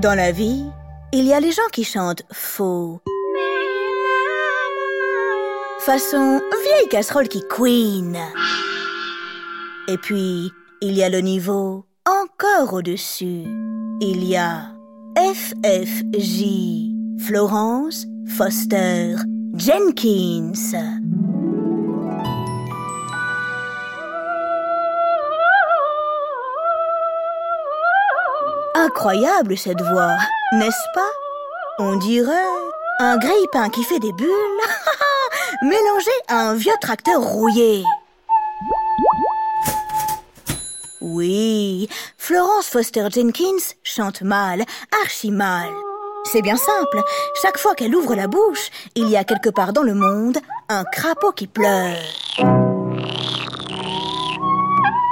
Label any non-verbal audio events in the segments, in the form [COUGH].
Dans la vie, il y a les gens qui chantent faux. Façon vieille casserole qui queen. Et puis, il y a le niveau encore au-dessus. Il y a FFJ. Florence Foster Jenkins. Incroyable cette voix, n'est-ce pas? On dirait un grille-pain qui fait des bulles, [LAUGHS] mélangé à un vieux tracteur rouillé. Oui, Florence Foster Jenkins chante mal, archi mal. C'est bien simple, chaque fois qu'elle ouvre la bouche, il y a quelque part dans le monde un crapaud qui pleure.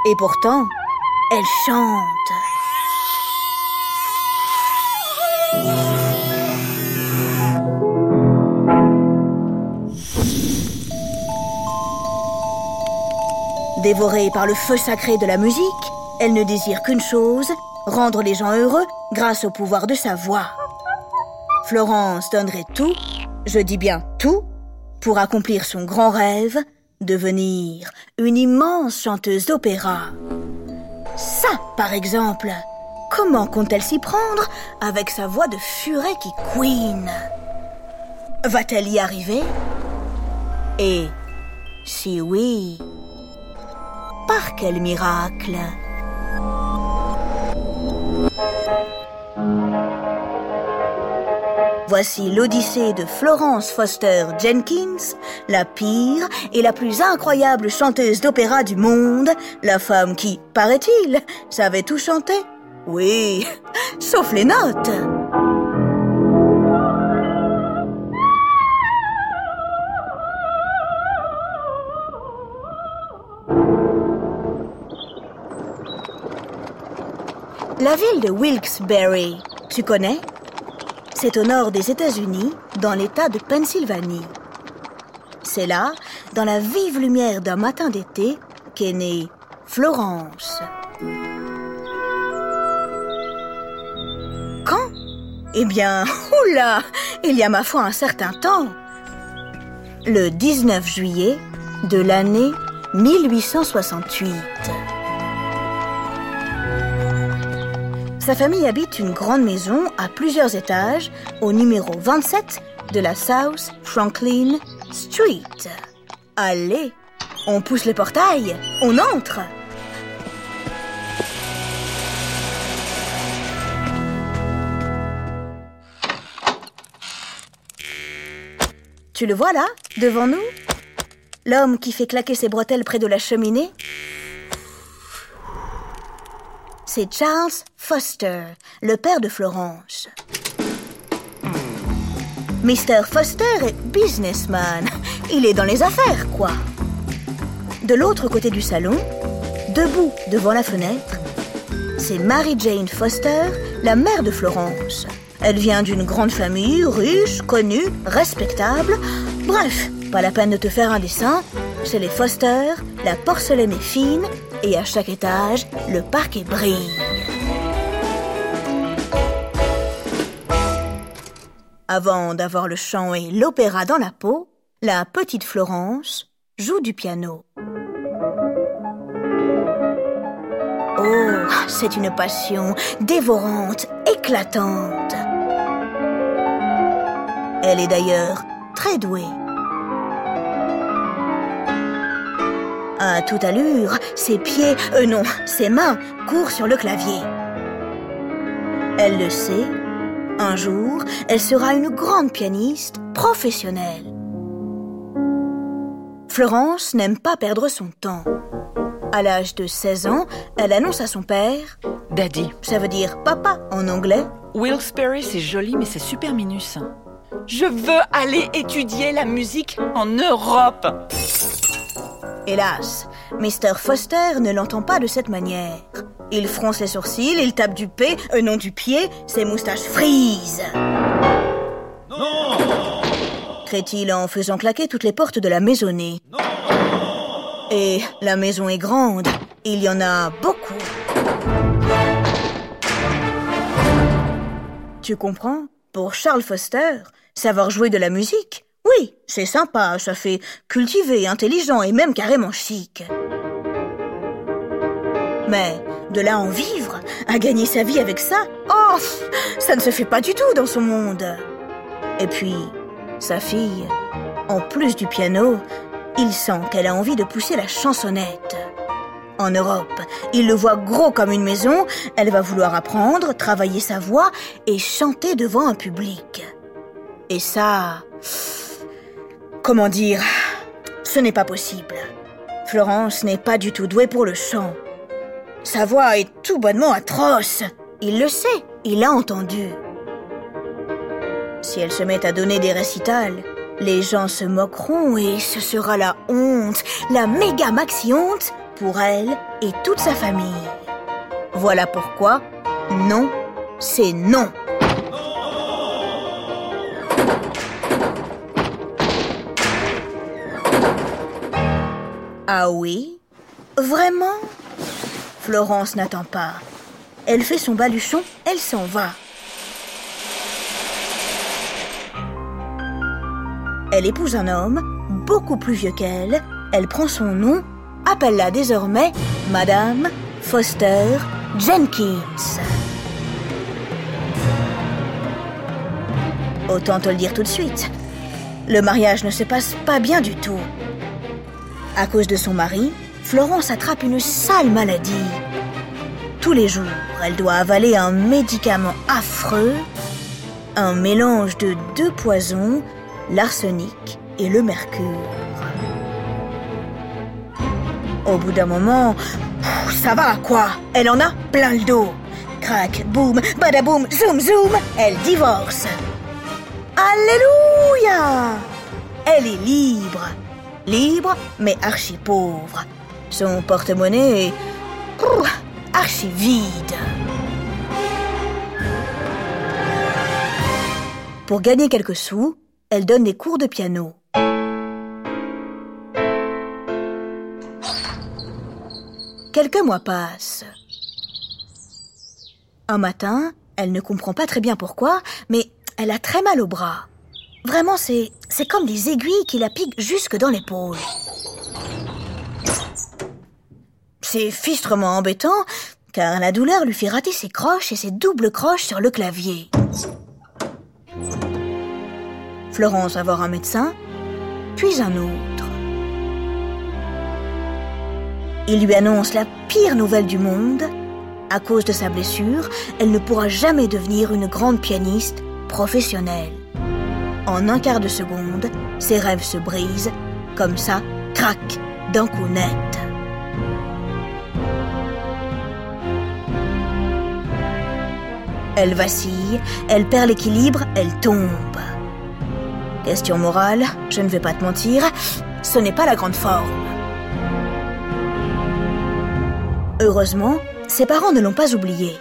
Et pourtant, elle chante. Dévorée par le feu sacré de la musique, elle ne désire qu'une chose, rendre les gens heureux grâce au pouvoir de sa voix. Florence donnerait tout, je dis bien tout, pour accomplir son grand rêve, devenir une immense chanteuse d'opéra. Ça, par exemple, comment compte-t-elle s'y prendre avec sa voix de furet qui queen Va-t-elle y arriver? Et si oui, par quel miracle? Voici l'Odyssée de Florence Foster Jenkins, la pire et la plus incroyable chanteuse d'opéra du monde, la femme qui, paraît-il, savait tout chanter. Oui, sauf les notes. La ville de Wilkes-Barre, tu connais? C'est au nord des États-Unis, dans l'État de Pennsylvanie. C'est là, dans la vive lumière d'un matin d'été, qu'est née Florence. Eh bien, oula Il y a ma foi un certain temps. Le 19 juillet de l'année 1868. Sa famille habite une grande maison à plusieurs étages au numéro 27 de la South Franklin Street. Allez, on pousse le portail, on entre. Tu le vois là, devant nous? L'homme qui fait claquer ses bretelles près de la cheminée? C'est Charles Foster, le père de Florence. Mr. Foster est businessman. Il est dans les affaires, quoi. De l'autre côté du salon, debout devant la fenêtre, c'est Mary Jane Foster, la mère de Florence. Elle vient d'une grande famille, riche, connue, respectable. Bref, pas la peine de te faire un dessin. Chez les Foster, la porcelaine est fine et à chaque étage, le parquet brille. Avant d'avoir le chant et l'opéra dans la peau, la petite Florence joue du piano. Oh, c'est une passion dévorante, éclatante. Elle est d'ailleurs très douée. À toute allure, ses pieds, euh non, ses mains courent sur le clavier. Elle le sait, un jour, elle sera une grande pianiste professionnelle. Florence n'aime pas perdre son temps. À l'âge de 16 ans, elle annonce à son père Daddy. Ça veut dire papa en anglais. Wilkes-Barre, c'est joli, mais c'est super minus. Je veux aller étudier la musique en Europe. Hélas, Mr. Foster ne l'entend pas de cette manière. Il fronce les sourcils, il tape du P, euh, non du pied, ses moustaches frisent. Non Crée-t-il en faisant claquer toutes les portes de la maisonnée. Et la maison est grande, il y en a beaucoup. Tu comprends? Pour Charles Foster, savoir jouer de la musique, oui, c'est sympa, ça fait cultivé, intelligent et même carrément chic. Mais de là en vivre, à gagner sa vie avec ça, oh, ça ne se fait pas du tout dans son monde. Et puis, sa fille, en plus du piano, il sent qu'elle a envie de pousser la chansonnette. En Europe, il le voit gros comme une maison, elle va vouloir apprendre, travailler sa voix et chanter devant un public. Et ça... Comment dire Ce n'est pas possible. Florence n'est pas du tout douée pour le chant. Sa voix est tout bonnement atroce. Il le sait, il l'a entendu. Si elle se met à donner des récitals, les gens se moqueront et ce sera la honte, la méga maxi honte pour elle et toute sa famille. Voilà pourquoi, non, c'est non. Ah oui? Vraiment? Florence n'attend pas. Elle fait son baluchon, elle s'en va. Elle épouse un homme, beaucoup plus vieux qu'elle, elle prend son nom, appelle-la désormais Madame Foster Jenkins. Autant te le dire tout de suite, le mariage ne se passe pas bien du tout. À cause de son mari, Florence attrape une sale maladie. Tous les jours, elle doit avaler un médicament affreux, un mélange de deux poisons, l'arsenic et le mercure. Au bout d'un moment, ça va quoi Elle en a plein le dos. Crac, boum, badaboum, zoom, zoom, elle divorce. Alléluia Elle est libre. Libre, mais archi pauvre. Son porte-monnaie est archi vide. Pour gagner quelques sous, elle donne des cours de piano. Quelques mois passent. Un matin, elle ne comprend pas très bien pourquoi, mais elle a très mal au bras. Vraiment, c'est, c'est comme des aiguilles qui la piquent jusque dans l'épaule. C'est fistrement embêtant, car la douleur lui fait rater ses croches et ses doubles croches sur le clavier. Florence va voir un médecin, puis un autre. Il lui annonce la pire nouvelle du monde. À cause de sa blessure, elle ne pourra jamais devenir une grande pianiste professionnelle. En un quart de seconde, ses rêves se brisent, comme ça, crac, d'un coup net. Elle vacille, elle perd l'équilibre, elle tombe. Question morale, je ne vais pas te mentir, ce n'est pas la grande forme. Heureusement, ses parents ne l'ont pas oublié.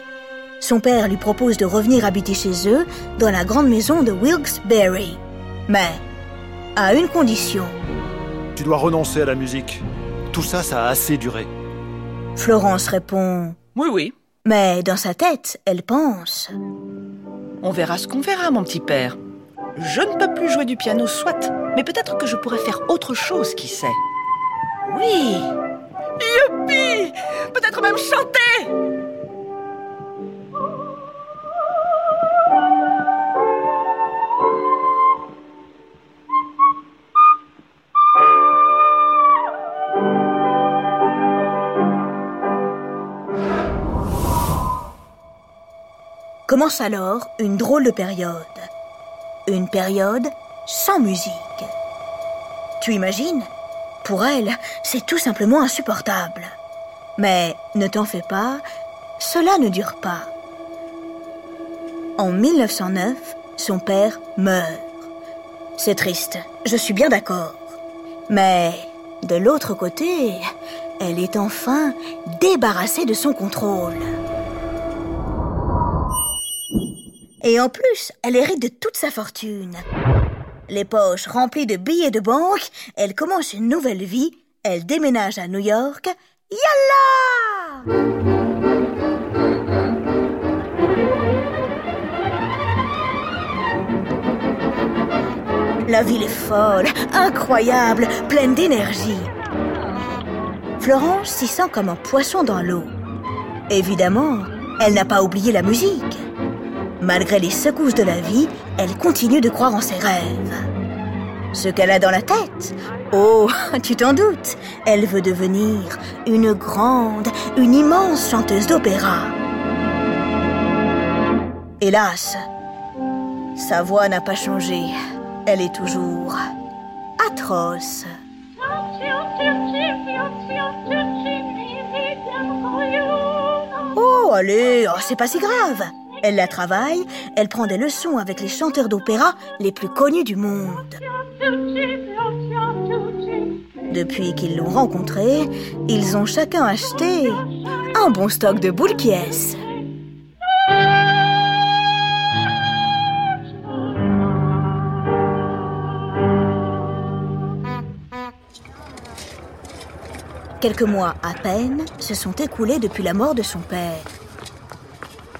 Son père lui propose de revenir habiter chez eux dans la grande maison de Wilkes-Barre. Mais à une condition. Tu dois renoncer à la musique. Tout ça, ça a assez duré. Florence répond Oui, oui. Mais dans sa tête, elle pense. On verra ce qu'on verra, mon petit père. Je ne peux plus jouer du piano, soit, mais peut-être que je pourrais faire autre chose, qui sait. Oui Youpi Peut-être même chanter Alors une drôle de période. Une période sans musique. Tu imagines? Pour elle, c'est tout simplement insupportable. Mais ne t'en fais pas, cela ne dure pas. En 1909, son père meurt. C'est triste, je suis bien d'accord. Mais de l'autre côté, elle est enfin débarrassée de son contrôle. Et en plus, elle hérite de toute sa fortune. Les poches remplies de billets de banque, elle commence une nouvelle vie, elle déménage à New York. Yalla! La ville est folle, incroyable, pleine d'énergie. Florence s'y sent comme un poisson dans l'eau. Évidemment, elle n'a pas oublié la musique. Malgré les secousses de la vie, elle continue de croire en ses rêves. Ce qu'elle a dans la tête Oh, [LAUGHS] tu t'en doutes, elle veut devenir une grande, une immense chanteuse d'opéra. Hélas, sa voix n'a pas changé. Elle est toujours atroce. Oh, allez, oh, c'est pas si grave. Elle la travaille, elle prend des leçons avec les chanteurs d'opéra les plus connus du monde. Depuis qu'ils l'ont rencontré, ils ont chacun acheté un bon stock de boules qui Quelques mois à peine se sont écoulés depuis la mort de son père.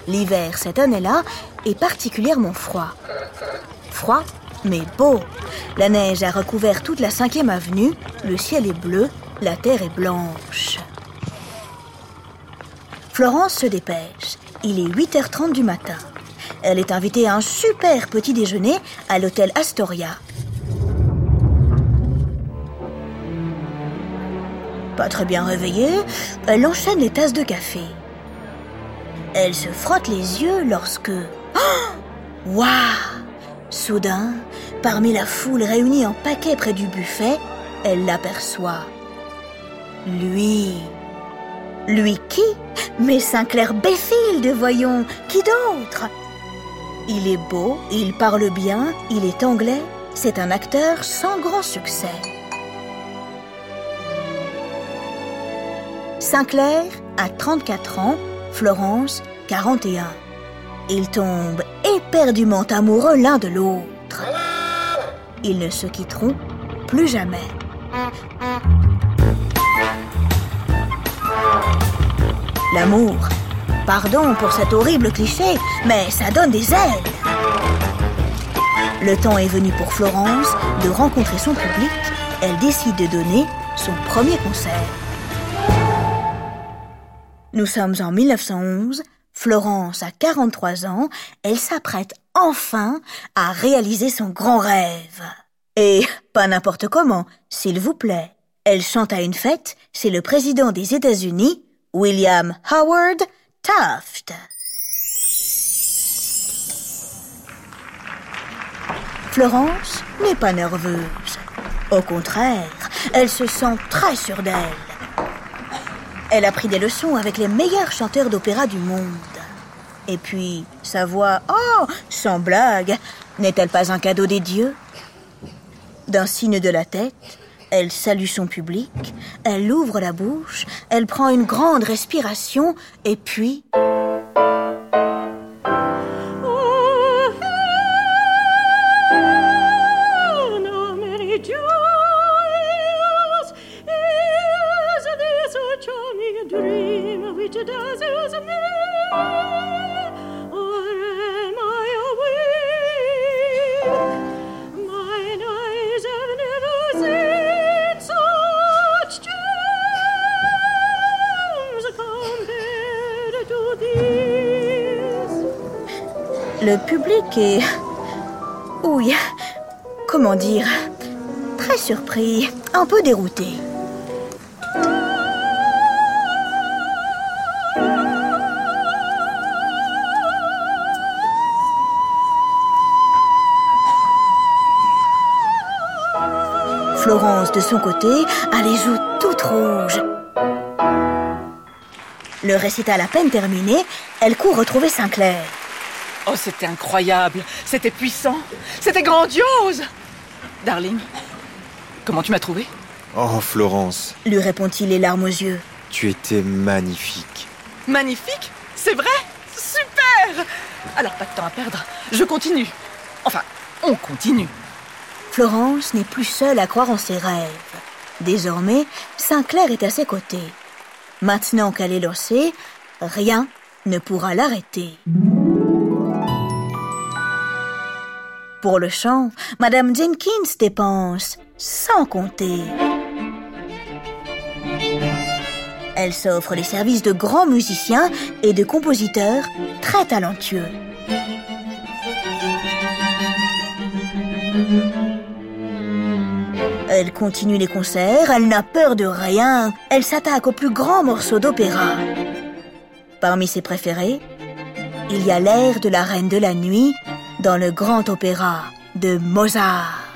L'hiver cette année-là est particulièrement froid. Froid, mais beau. La neige a recouvert toute la cinquième avenue, le ciel est bleu, la terre est blanche. Florence se dépêche. Il est 8h30 du matin. Elle est invitée à un super petit déjeuner à l'hôtel Astoria. Pas très bien réveillée, elle enchaîne les tasses de café. Elle se frotte les yeux lorsque... Oh Waouh Soudain, parmi la foule réunie en paquet près du buffet, elle l'aperçoit. Lui. Lui qui? Mais Sinclair de voyons. Qui d'autre? Il est beau, il parle bien, il est anglais. C'est un acteur sans grand succès. Sinclair a 34 ans, Florence 41. Ils tombent éperdument amoureux l'un de l'autre. Ils ne se quitteront plus jamais. L'amour. Pardon pour cet horrible cliché, mais ça donne des ailes. Le temps est venu pour Florence de rencontrer son public. Elle décide de donner son premier concert. Nous sommes en 1911, Florence a 43 ans, elle s'apprête enfin à réaliser son grand rêve. Et pas n'importe comment, s'il vous plaît. Elle chante à une fête, c'est le président des États-Unis, William Howard Taft. Florence n'est pas nerveuse. Au contraire, elle se sent très sûre d'elle. Elle a pris des leçons avec les meilleurs chanteurs d'opéra du monde. Et puis, sa voix, oh, sans blague, n'est-elle pas un cadeau des dieux? D'un signe de la tête, elle salue son public, elle ouvre la bouche, elle prend une grande respiration, et puis... est... Oui, comment dire? Très surpris, un peu dérouté. Florence, de son côté, a les joues toutes rouges. Le récital à peine terminé, elle court retrouver Sinclair. Oh, c'était incroyable, c'était puissant, c'était grandiose. Darling, comment tu m'as trouvé? Oh, Florence, lui répond-il les larmes aux yeux. tu étais magnifique. Magnifique? C'est vrai? Super Alors, pas de temps à perdre, je continue. Enfin, on continue. Florence n'est plus seule à croire en ses rêves. Désormais, Sinclair est à ses côtés. Maintenant qu'elle est lancée, rien ne pourra l'arrêter. Pour le chant, Madame Jenkins dépense sans compter. Elle s'offre les services de grands musiciens et de compositeurs très talentueux. Elle continue les concerts, elle n'a peur de rien, elle s'attaque aux plus grands morceaux d'opéra. Parmi ses préférés, il y a l'air de la Reine de la Nuit dans le grand opéra de Mozart.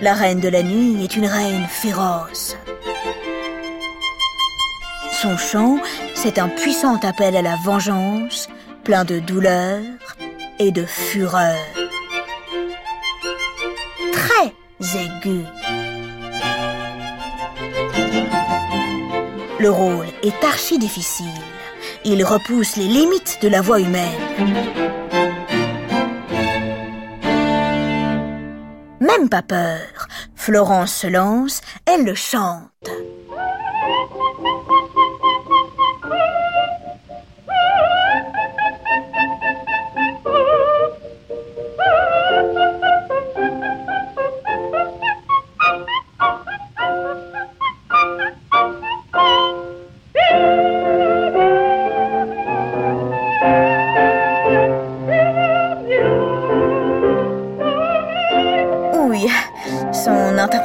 La Reine de la Nuit est une reine féroce. Son chant, c'est un puissant appel à la vengeance, plein de douleur et de fureur. Très aigu. Le rôle est archi difficile. Il repousse les limites de la voix humaine. Même pas peur. Florence se lance, elle le chante.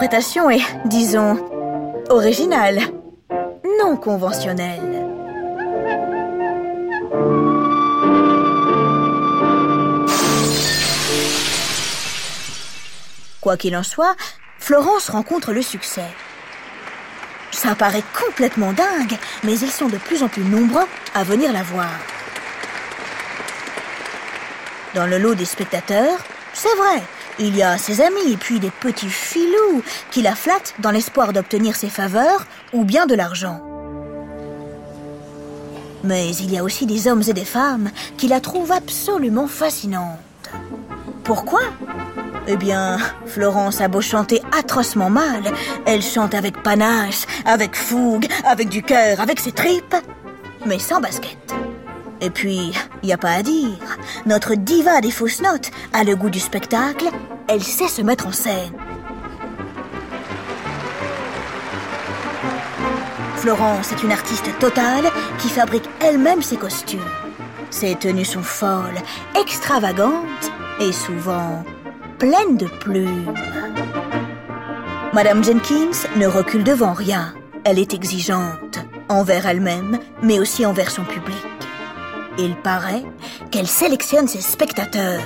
Interprétation est, disons, originale, non conventionnelle. Quoi qu'il en soit, Florence rencontre le succès. Ça paraît complètement dingue, mais ils sont de plus en plus nombreux à venir la voir. Dans le lot des spectateurs, c'est vrai, il y a ses amis et puis des petits filous qui la flattent dans l'espoir d'obtenir ses faveurs ou bien de l'argent. Mais il y a aussi des hommes et des femmes qui la trouvent absolument fascinante. Pourquoi? Eh bien, Florence a beau chanter atrocement mal, elle chante avec panache, avec fougue, avec du cœur, avec ses tripes, mais sans basket. Et puis, y a pas à dire, notre diva des fausses notes a le goût du spectacle, elle sait se mettre en scène. Florence est une artiste totale qui fabrique elle-même ses costumes. Ses tenues sont folles, extravagantes et souvent pleines de plumes. Madame Jenkins ne recule devant rien. Elle est exigeante, envers elle-même, mais aussi envers son public. Il paraît qu'elle sélectionne ses spectateurs.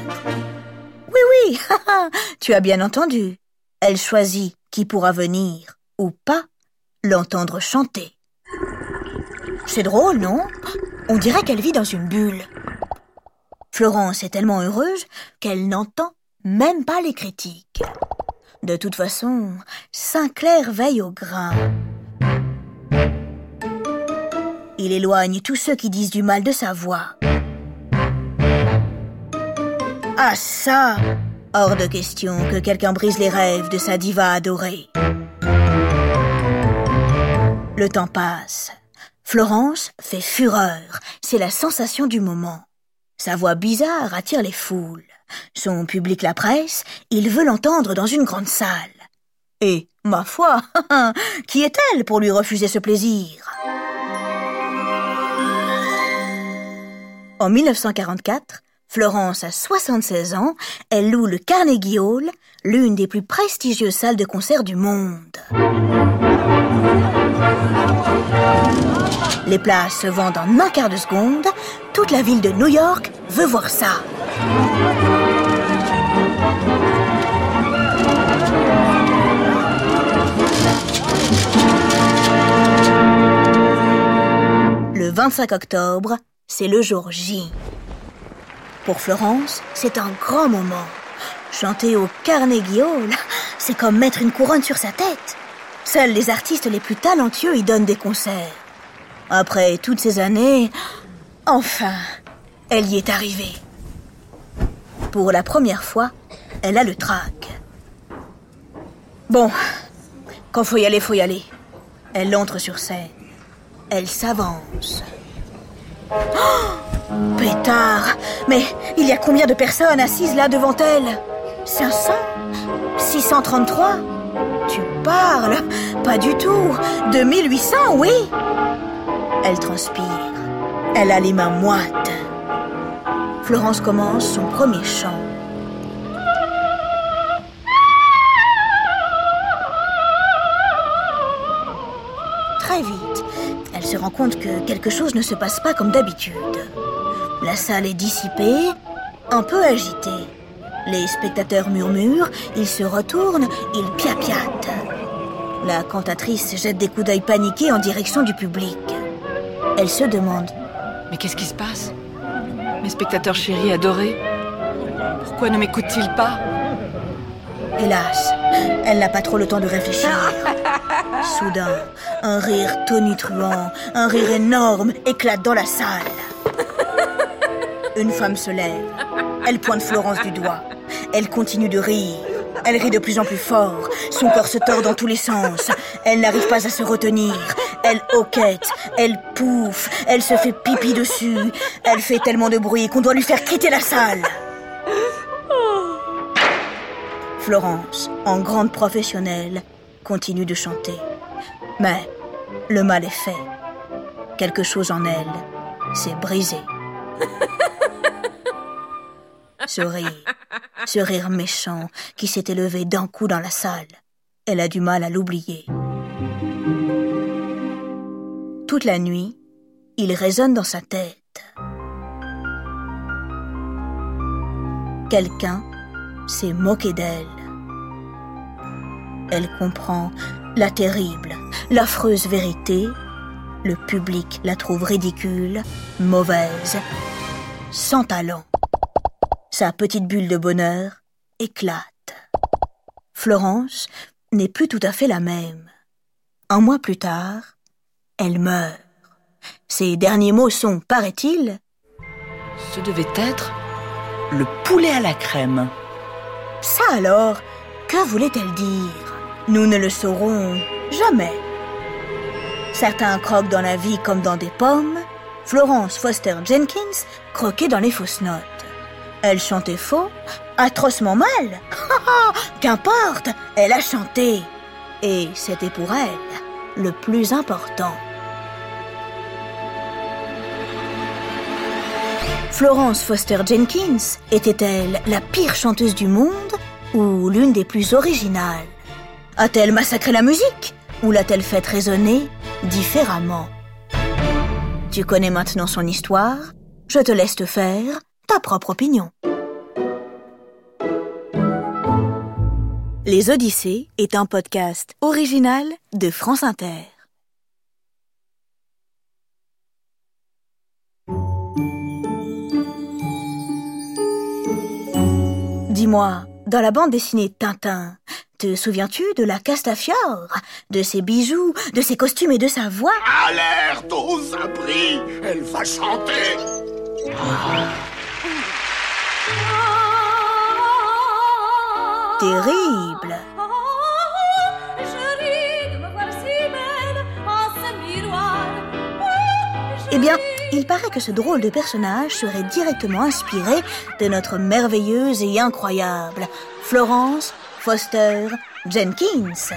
Oui, oui, [LAUGHS] tu as bien entendu. Elle choisit qui pourra venir ou pas l'entendre chanter. C'est drôle, non? On dirait qu'elle vit dans une bulle. Florence est tellement heureuse qu'elle n'entend même pas les critiques. De toute façon, Sinclair veille au grain. Il éloigne tous ceux qui disent du mal de sa voix. Ah ça Hors de question que quelqu'un brise les rêves de sa diva adorée. Le temps passe. Florence fait fureur. C'est la sensation du moment. Sa voix bizarre attire les foules. Son public la presse, il veut l'entendre dans une grande salle. Et, ma foi, [LAUGHS] qui est-elle pour lui refuser ce plaisir? En 1944, Florence a 76 ans, elle loue le Carnegie Hall, l'une des plus prestigieuses salles de concert du monde. Les places se vendent en un quart de seconde, toute la ville de New York veut voir ça. Le 25 octobre, c'est le jour J. Pour Florence, c'est un grand moment. Chanter au Carnegie Hall, c'est comme mettre une couronne sur sa tête. Seuls les artistes les plus talentueux y donnent des concerts. Après toutes ces années, enfin, elle y est arrivée. Pour la première fois, elle a le trac. Bon, quand faut y aller, faut y aller. Elle entre sur scène. Elle s'avance. Oh Pétard. Mais il y a combien de personnes assises là devant elle? 500 633 Tu parles? Pas du tout. 2800, oui. Elle transpire. Elle a les mains moites. Florence commence son premier chant. Se rend compte que quelque chose ne se passe pas comme d'habitude. La salle est dissipée, un peu agitée. Les spectateurs murmurent, ils se retournent, ils piapiatent. La cantatrice jette des coups d'œil paniqués en direction du public. Elle se demande Mais qu'est-ce qui se passe? Mes spectateurs chéris adorés Pourquoi ne m'écoutent-ils pas? Hélas, elle n'a pas trop le temps de réfléchir. [LAUGHS] Soudain, un rire tonitruant, un rire énorme éclate dans la salle. Une femme se lève. Elle pointe Florence du doigt. Elle continue de rire. Elle rit de plus en plus fort. Son corps se tord dans tous les sens. Elle n'arrive pas à se retenir. Elle hoquette. Elle pouffe. Elle se fait pipi dessus. Elle fait tellement de bruit qu'on doit lui faire quitter la salle. Florence, en grande professionnelle, continue de chanter. Mais le mal est fait. Quelque chose en elle s'est brisé. [LAUGHS] Ce rire, ce rire méchant qui s'est élevé d'un coup dans la salle, elle a du mal à l'oublier. Toute la nuit, il résonne dans sa tête. Quelqu'un s'est moqué d'elle. Elle comprend la terrible, l'affreuse vérité. Le public la trouve ridicule, mauvaise, sans talent. Sa petite bulle de bonheur éclate. Florence n'est plus tout à fait la même. Un mois plus tard, elle meurt. Ses derniers mots sont, paraît-il, Ce devait être le poulet à la crème. Ça alors, que voulait-elle dire? Nous ne le saurons jamais. Certains croquent dans la vie comme dans des pommes. Florence Foster Jenkins croquait dans les fausses notes. Elle chantait faux, atrocement mal. Qu'importe, elle a chanté. Et c'était pour elle le plus important. Florence Foster Jenkins était-elle la pire chanteuse du monde ou l'une des plus originales? A-t-elle massacré la musique ou l'a-t-elle faite résonner différemment? Tu connais maintenant son histoire, je te laisse te faire ta propre opinion. Les Odyssées est un podcast original de France Inter. Dis-moi, dans la bande dessinée Tintin, te souviens-tu de la Castafiore De ses bijoux, de ses costumes et de sa voix? Alerte aux abris Elle va chanter. Terrible. Eh bien, il paraît que ce drôle de personnage serait directement inspiré de notre merveilleuse et incroyable Florence Foster Jenkins.